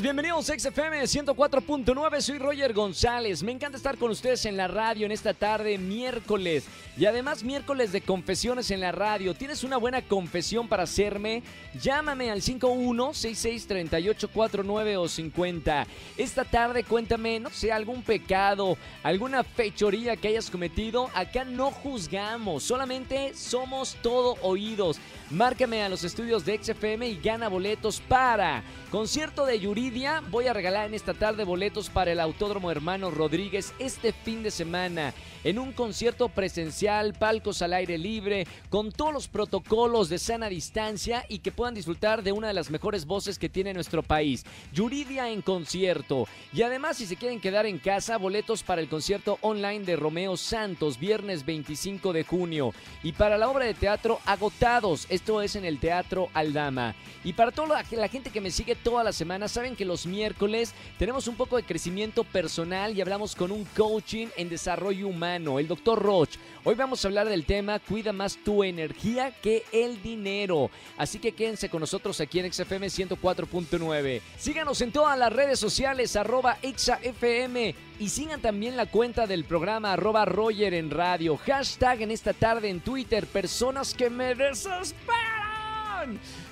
Bienvenidos a XFM 104.9, soy Roger González. Me encanta estar con ustedes en la radio en esta tarde, miércoles. Y además miércoles de confesiones en la radio. ¿Tienes una buena confesión para hacerme? Llámame al 51663849 o 50. Esta tarde cuéntame, no sé, algún pecado, alguna fechoría que hayas cometido. Acá no juzgamos, solamente somos todo oídos. Márcame a los estudios de XFM y gana boletos para concierto de Yuridia. Voy a regalar en esta tarde boletos para el Autódromo Hermano Rodríguez este fin de semana en un concierto presencial, palcos al aire libre, con todos los protocolos de sana distancia y que puedan disfrutar de una de las mejores voces que tiene nuestro país. Yuridia en concierto. Y además, si se quieren quedar en casa, boletos para el concierto online de Romeo Santos, viernes 25 de junio. Y para la obra de teatro, agotados. Esto es en el Teatro Aldama. Y para toda la, gente que me sigue toda la semana, saben que los miércoles tenemos un poco de crecimiento personal y hablamos con un coaching en desarrollo humano, el doctor Roch. Hoy vamos a hablar del tema Cuida más tu energía que el dinero. Así que quédense con nosotros aquí en XFM 104.9. Síganos en todas las redes sociales, arroba XFM. Y sigan también la cuenta del programa arroba Roger en radio. Hashtag en esta tarde en Twitter, personas que me desesperan.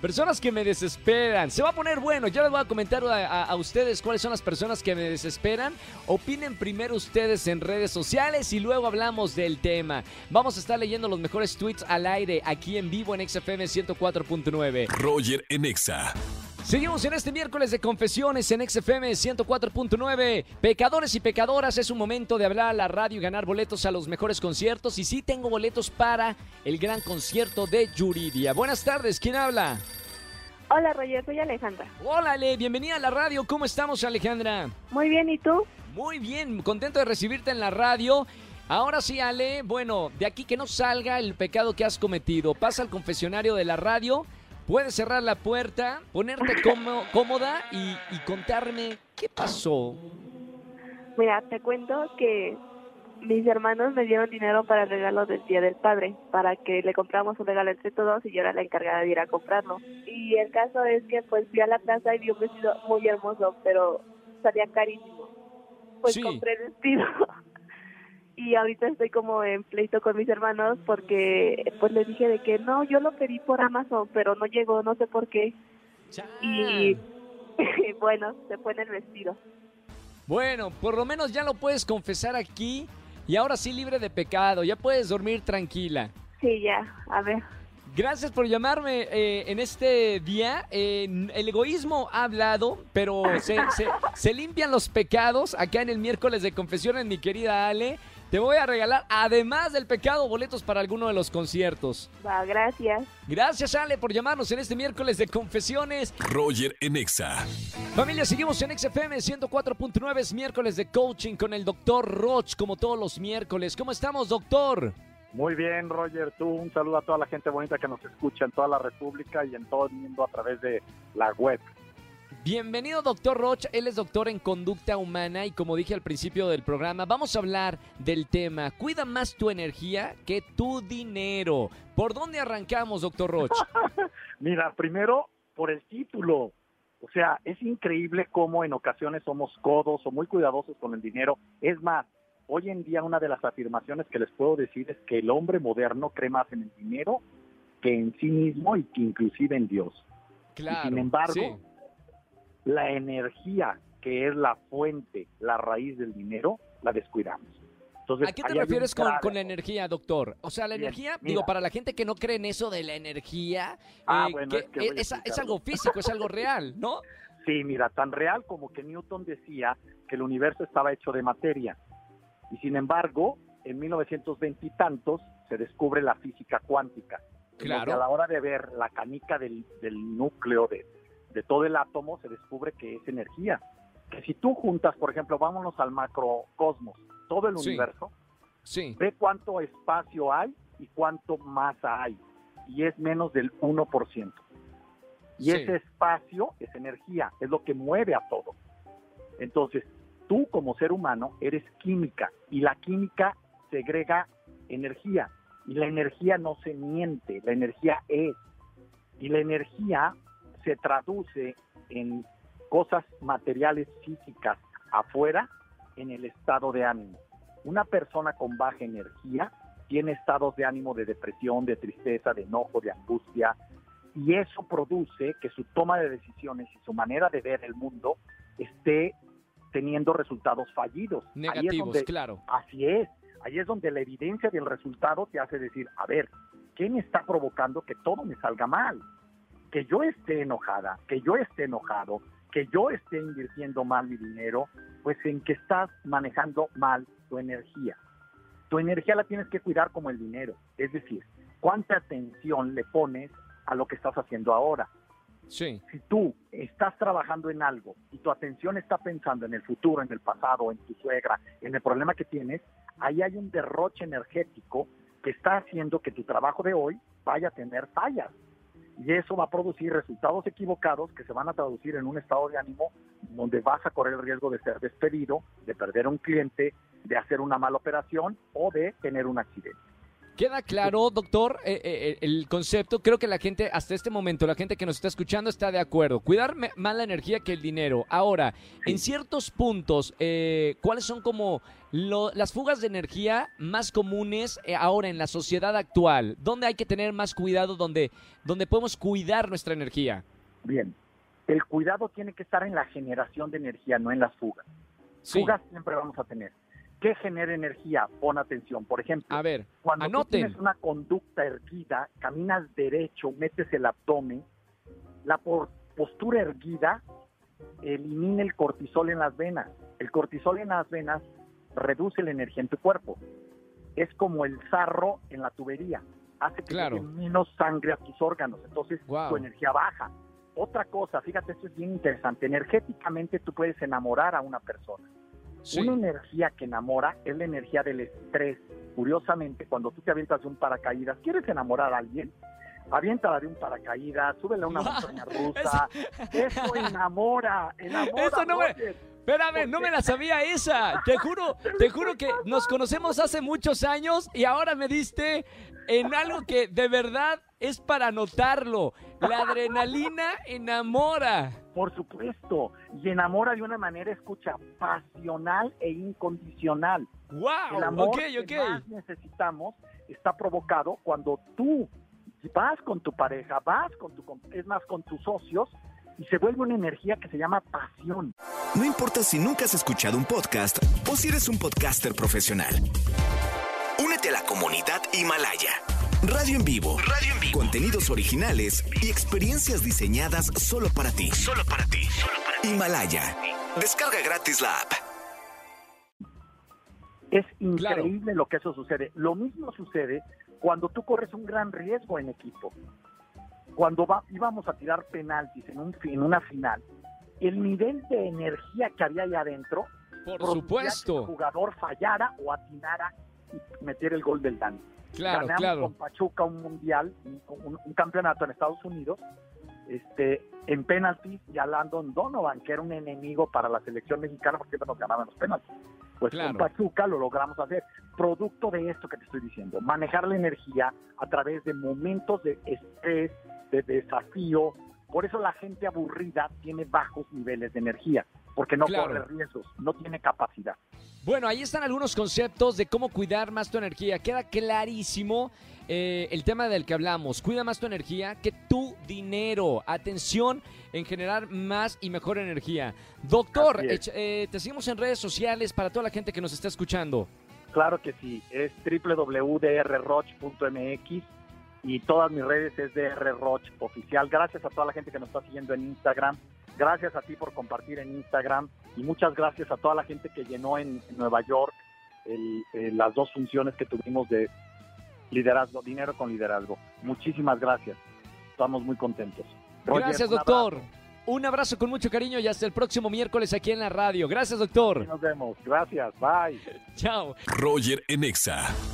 Personas que me desesperan. Se va a poner bueno. Ya les voy a comentar a, ustedes cuáles son las personas que me desesperan. Opinen primero ustedes en redes sociales y luego hablamos del tema. Vamos a estar leyendo los mejores tweets al aire aquí en vivo en XFM 104.9. Roger en Exa. Seguimos en este miércoles de confesiones en XFM 104.9. Pecadores y pecadoras, es un momento de hablar a la radio y ganar boletos a los mejores conciertos. Y sí tengo boletos para el gran concierto de Yuridia. Buenas tardes, ¿quién habla? Hola Roger, soy Alejandra. Hola Ale, bienvenida a la radio. ¿Cómo estamos Alejandra? Muy bien, ¿y tú? Muy bien, contento de recibirte en la radio. Ahora sí, Ale, bueno, de aquí que no salga el pecado que has cometido. Pasa al confesionario de la radio Puedes cerrar la puerta, ponerte cómoda y, contarme qué pasó. Mira, te cuento que mis hermanos me dieron dinero para el regalo del Día del Padre, para que le compramos un regalo entre todos y yo era la encargada de ir a comprarlo. Y el caso es que pues fui a la plaza y vi un vestido muy hermoso, pero salía carísimo. Pues compré el vestido y ahorita estoy como en pleito con mis hermanos porque pues les dije de que no, yo lo pedí por Amazon, pero no llegó, no sé por qué. Y bueno, se fue en el vestido. Bueno, por lo menos ya lo puedes confesar aquí y ahora sí libre de pecado, ya puedes dormir tranquila. Sí, ya, a ver. Gracias por llamarme eh, en este día. el egoísmo ha hablado, pero se, se, se, limpian los pecados acá en el miércoles de confesiones, mi querida Ale. Te voy a regalar, además del pecado, boletos para alguno de los conciertos. Va, gracias. Gracias, Ale, por llamarnos en este miércoles de confesiones. Roger en Exa. Familia, seguimos en XFM 104.9, es miércoles de coaching con el doctor Roch, como todos los miércoles. ¿Cómo estamos, doctor? Muy bien, Roger. Tú un saludo a toda la gente bonita que nos escucha en toda la República y en todo el mundo a través de la web. Bienvenido, doctor Roch. Él es doctor en conducta humana y como dije al principio del programa, vamos a hablar del tema. Cuida más tu energía que tu dinero. ¿Por dónde arrancamos, doctor Roch? Mira, primero por el título. O sea, es increíble cómo en ocasiones somos codos o muy cuidadosos con el dinero. Es más, hoy en día una de las afirmaciones que les puedo decir es que el hombre moderno cree más en el dinero que en sí mismo y que inclusive en Dios. Claro. sin embargo, la energía que es la fuente, la raíz del dinero, la descuidamos. Entonces, ¿A qué te refieres con, la energía, doctor? O sea, la energía, digo, para la gente que no cree en eso de la energía, ah, eh, es, es, algo físico, es algo real, ¿no? Sí, mira, tan real como que Newton decía que el universo estaba hecho de materia. Y sin embargo, en 1920 y tantos se descubre la física cuántica. Claro. a la hora de ver la canica del, del núcleo de, de todo el átomo se descubre que es energía. Que si tú juntas, por ejemplo, vámonos al macrocosmos, todo el universo, sí. ve cuánto espacio hay y cuánto masa hay. Y es menos del 1%. Y ese espacio es energía, es lo que mueve a todo. Entonces, tú como ser humano eres química y la química segrega energía y la energía no se miente, la energía es. Y la energía se traduce en cosas materiales físicas afuera en el estado de ánimo. Una persona con baja energía tiene estados de ánimo de depresión, de tristeza, de enojo, de angustia, y eso produce que su toma de decisiones y su manera de ver el mundo esté teniendo resultados fallidos. Negativos, claro. Así es. Ahí es donde la evidencia del resultado te hace decir, a ver, ¿qué me está provocando que todo me salga mal? Que yo esté enojada, que yo esté enojado, que yo esté invirtiendo mal mi dinero, pues en que estás manejando mal tu energía. Tu energía la tienes que cuidar como el dinero, es decir, cuánta atención le pones a lo que estás haciendo ahora. Sí. Si tú estás trabajando en algo y tu atención está pensando en el futuro, en el pasado, en tu suegra, en el problema que tienes, ahí hay un derroche energético que está haciendo que tu trabajo de hoy vaya a tener fallas. Y eso va a producir resultados equivocados que se van a traducir en un estado de ánimo donde vas a correr el riesgo de ser despedido, de perder a un cliente, de hacer una mala operación o de tener un accidente. Queda claro, doctor, eh, eh, el concepto. Creo que la gente, hasta este momento, la gente que nos está escuchando está de acuerdo. Cuidar más la energía que el dinero. Ahora, en ciertos puntos, eh, ¿cuáles son como las fugas de energía más comunes ahora en la sociedad actual? ¿Dónde hay que tener más cuidado? ¿Dónde, donde podemos cuidar nuestra energía? Bien, el cuidado tiene que estar en la generación de energía, no en las fugas. Fugas siempre vamos a tener. ¿Qué genera energía? Pon atención. Por ejemplo, a ver, cuando tienes una conducta erguida, caminas derecho, metes el abdomen, la postura erguida elimina el cortisol en las venas. El cortisol en las venas reduce la energía en tu cuerpo. Es como el sarro en la tubería. Hace que claro. menos sangre a tus órganos. Entonces tu energía baja. Otra cosa, fíjate, esto es bien interesante. Energéticamente tú puedes enamorar a una persona. Una energía que enamora es la energía del estrés. Curiosamente, cuando tú te avientas de un paracaídas, ¿quieres enamorar a alguien? Aviéntala de un paracaídas, súbele a una montaña rusa. Eso enamora, enamora. Eso no me... Espérame, no me la sabía esa. Te juro, te juro que nos conocemos hace muchos años y ahora me diste en algo que de verdad es para notarlo. La adrenalina enamora. Por supuesto, y enamora de una manera, escucha, pasional e incondicional. ¡Wow! El amor que más necesitamos está provocado cuando tú vas con tu pareja, vas con tu, es más, con tus socios, y se vuelve una energía que se llama pasión. No importa si nunca has escuchado un podcast o si eres un podcaster profesional. Únete a la comunidad Himalaya. Radio en vivo. Radio en vivo. Contenidos originales y experiencias diseñadas solo para ti. Solo para ti. Himalaya. Descarga gratis la app. Es increíble lo que eso sucede. Lo mismo sucede cuando tú corres un gran riesgo en equipo. Cuando íbamos a tirar penaltis en, un, en una final, el nivel de energía que había ahí adentro, por supuesto, que el jugador fallara o atinara y metiera el gol del daño. Claro, Ganamos claro. con Pachuca un mundial, un, un, campeonato en Estados Unidos, este, en penaltis y a Landon Donovan, que era un enemigo para la selección mexicana porque siempre nos ganaban los penaltis. Pues claro. con Pachuca lo logramos hacer. Producto de esto que te estoy diciendo, manejar la energía a través de momentos de estrés, de desafío. Por eso la gente aburrida tiene bajos niveles de energía, porque no Claro. corre riesgos, no tiene capacidad. Bueno, ahí están algunos conceptos de cómo cuidar más tu energía. Queda clarísimo eh, el tema del que hablamos. Cuida más tu energía que tu dinero. Atención en generar más y mejor energía. Doctor, eh, te seguimos en redes sociales para toda la gente que nos está escuchando. Claro que sí, es www.drroch.mx y todas mis redes es drroch oficial. Gracias a toda la gente que nos está siguiendo en Instagram. Gracias a ti por compartir en Instagram y muchas gracias a toda la gente que llenó en, en Nueva York el- el- las dos funciones que tuvimos de liderazgo, dinero con liderazgo. Muchísimas gracias. Estamos muy contentos. Roger, Gracias, doctor. abrazo. Un abrazo con mucho cariño y hasta el próximo miércoles aquí en la radio. Gracias, doctor. Nos vemos. Gracias. Bye. Chao. Roger en Exa.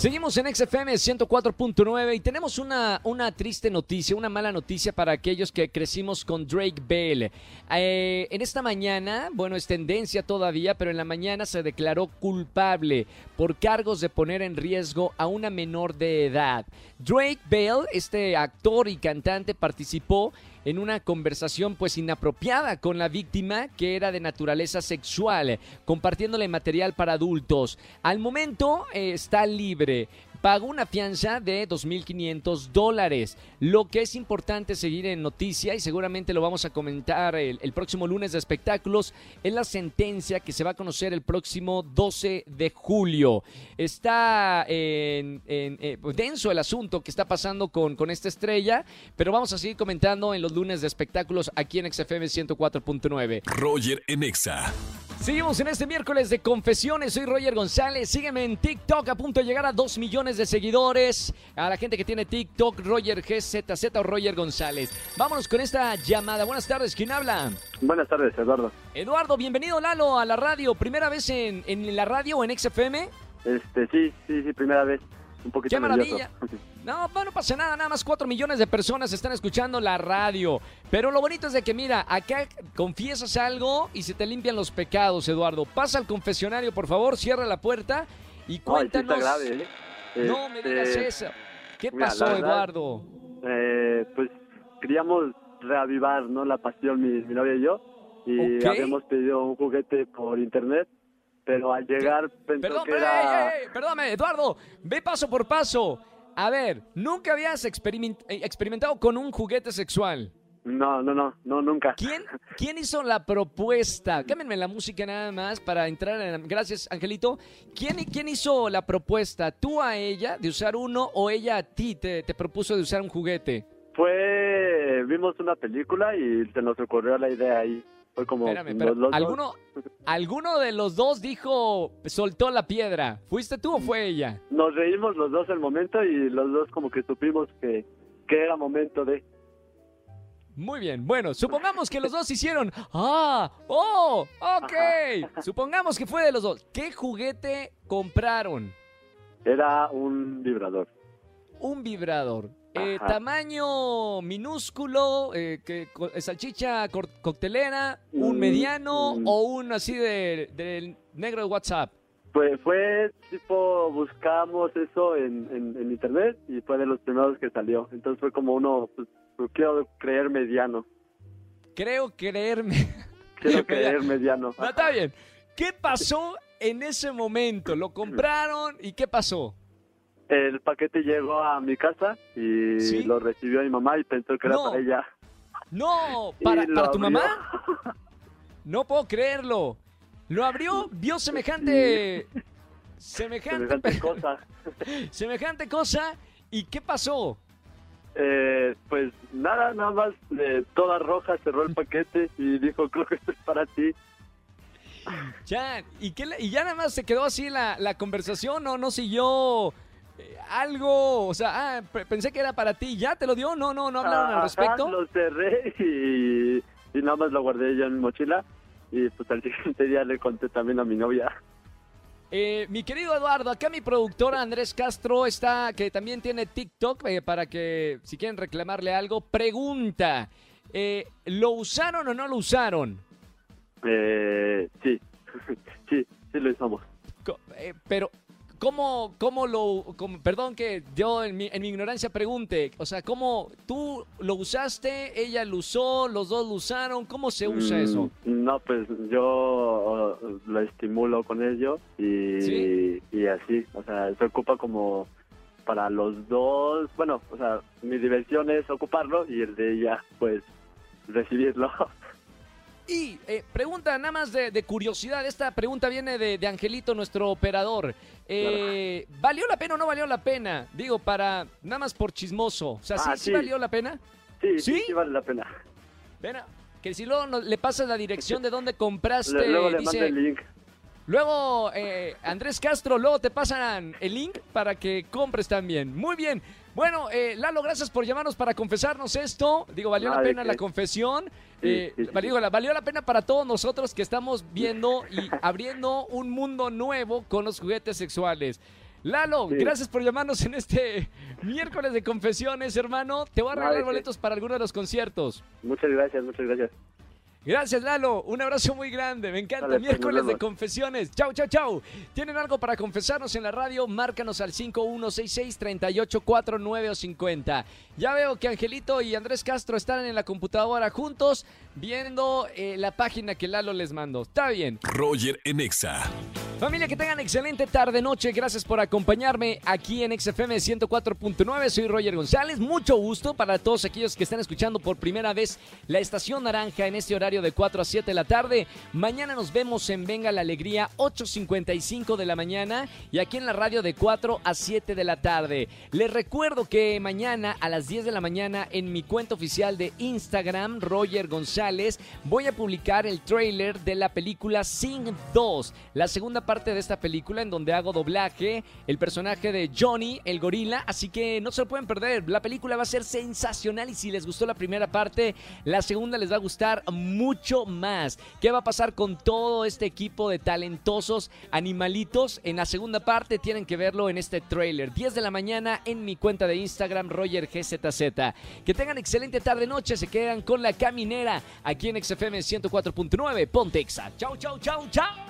Seguimos en XFM 104.9 y tenemos una, una triste noticia, una mala noticia para aquellos que crecimos con Drake Bell. Eh, en esta mañana, bueno, es tendencia todavía, pero en la mañana se declaró culpable por cargos de poner en riesgo a una menor de edad. Drake Bell, este actor y cantante, participó en una conversación pues inapropiada con la víctima que era de naturaleza sexual, compartiéndole material para adultos. Al momento eh, está libre pagó una fianza de 2.500 dólares. Lo que es importante seguir en noticia y seguramente lo vamos a comentar el, próximo lunes de espectáculos es la sentencia que se va a conocer el próximo 12 de julio. Está en, eh, denso el asunto que está pasando con, con esta estrella, pero vamos a seguir comentando en los lunes de espectáculos aquí en XFM 104.9. Roger en Exa. Seguimos en este miércoles de confesiones. Soy Roger González. Sígueme en TikTok a punto de llegar a 2 millones de seguidores. A la gente que tiene TikTok, Roger GZZ o Roger González. Vámonos con esta llamada. Buenas tardes. ¿Quién habla? Buenas tardes, Eduardo. Eduardo, bienvenido Lalo a la radio. ¿Primera vez en, en la radio o en XFM? Este, sí, sí, sí, primera vez. Un poquito ¡Qué maravilla! No, no pasa nada, nada más 4 millones de personas están escuchando la radio. Pero lo bonito es de que, mira, acá confiesas algo y se te limpian los pecados, Eduardo. Pasa al confesionario, por favor, cierra la puerta y cuéntanos. grave, ¿eh? No me digas este, eso. ¿Qué pasó, Eduardo? Eh, pues queríamos reavivar, ¿no? La pasión, mi, novia y yo. Y habíamos pedido un juguete por internet pero al llegar pensó Perdón, que era... perdóname, Eduardo, ve paso por paso. A ver, ¿nunca habías eh, experimentado con un juguete sexual? No, no, no, no, nunca. ¿Quién, quién hizo la propuesta? Cámbienme la música nada más para entrar en... Gracias, Angelito. ¿Quién, ¿Quién hizo la propuesta? ¿Tú a ella de usar uno o ella a ti te, te propuso de usar un juguete? Fue... Vimos una película y se nos ocurrió la idea ahí. Fue como... ¿alguno, ¿alguno de los dos dijo, soltó la piedra? ¿Fuiste tú o fue ella? Nos reímos los dos el momento y los dos como que supimos que, que era momento de... Muy bien, bueno, supongamos que los dos hicieron, ah, oh, ok, supongamos que fue de los dos. ¿Qué juguete compraron? Era un vibrador. Un vibrador. Eh, tamaño minúsculo, eh, que, eh, salchicha coctelera, un mm, mediano mm. o un así de, negro de WhatsApp. Pues fue tipo, buscamos eso en, internet y fue de los primeros que salió. Entonces fue como uno, pues quiero creer mediano. Creo creerme. Quiero creer mediano. está bien. ¿Qué pasó en ese momento? ¿Lo compraron y qué pasó? El paquete llegó a mi casa y lo recibió mi mamá y pensó que era para ella. No, ¿para, ¿para tu mamá? No puedo creerlo. Lo abrió, vio semejante... Semejante, cosa. semejante cosa. ¿Y qué pasó? Eh, pues nada, nada más de toda roja cerró el paquete y dijo, creo que esto es para ti. Ya, ¿y, qué, y ya nada más se quedó así la, la conversación o no siguió algo, o sea, ah, pensé que era para ti, ¿ya te lo dio? No, no, no hablaron al respecto. lo cerré y, nada más lo guardé yo en mi mochila y pues al siguiente día le conté también a mi novia. Eh, mi querido Eduardo, acá mi productora Andrés Castro está, que también tiene TikTok, eh, para que si quieren reclamarle algo, pregunta, eh, ¿lo usaron o no lo usaron? Eh, sí, sí, sí lo usamos. pero ¿Cómo, cómo lo, perdón que yo en mi, en mi, ignorancia pregunte, o sea, ¿cómo tú lo usaste, ella lo usó, los dos lo usaron, cómo se usa mm, eso? No, pues yo lo estimulo con ello y, y así, o sea, se ocupa como para los dos, bueno, o sea, mi diversión es ocuparlo y el de ella, pues, recibirlo. Y eh, pregunta nada más de, curiosidad, esta pregunta viene de, Angelito, nuestro operador. Eh, ¿Valió la pena o no valió la pena? Digo, para nada más por chismoso. O sea, ¿sí, ah, sí. valió la pena? Sí, sí, sí, vale la pena. Pena. Que si luego le pasas la dirección de dónde compraste, luego le dice, el link. Luego, eh, Andrés Castro, luego te pasan el link para que compres también. Muy bien. Bueno, eh, Lalo, gracias por llamarnos para confesarnos esto. Digo, valió la pena la confesión. Eh, valió, valió, la pena para todos nosotros que estamos viendo y abriendo un mundo nuevo con los juguetes sexuales. Lalo, Sí. gracias por llamarnos en este miércoles de confesiones, hermano. Te voy a regalar boletos para alguno de los conciertos. Muchas gracias, muchas gracias. Gracias, Lalo. Un abrazo muy grande. Me encanta. Dale, pues, Miércoles de confesiones. Chau, chau, chau. ¿Tienen algo para confesarnos en la radio? Márcanos al 5166-3849 o 50. Ya veo que Angelito y Andrés Castro están en la computadora juntos viendo eh, la página que Lalo les mandó. Está bien. Roger en Exa. Familia, que tengan excelente tarde, noche. Gracias por acompañarme aquí en XFM 104.9. Soy Roger González. Mucho gusto para todos aquellos que están escuchando por primera vez la Estación Naranja en este horario de 4 a 7 de la tarde. Mañana nos vemos en Venga la Alegría, 8.55 de la mañana y aquí en la radio de 4 a 7 de la tarde. Les recuerdo que mañana a las 10 de la mañana en mi cuenta oficial de Instagram, Roger González, voy a publicar el trailer de la película Sing 2, la segunda parte de esta película en donde hago doblaje, el personaje de Johnny, el gorila, así que no se lo pueden perder. La película va a ser sensacional y si les gustó la primera parte, la segunda les va a gustar mucho más. ¿Qué va a pasar con todo este equipo de talentosos animalitos? En la segunda parte tienen que verlo en este trailer. 10 de la mañana en mi cuenta de Instagram, Roger GZZ. Que tengan excelente tarde noche, se quedan con la caminera aquí en XFM 104.9 Pontexa. Chau, chau, chau, chau.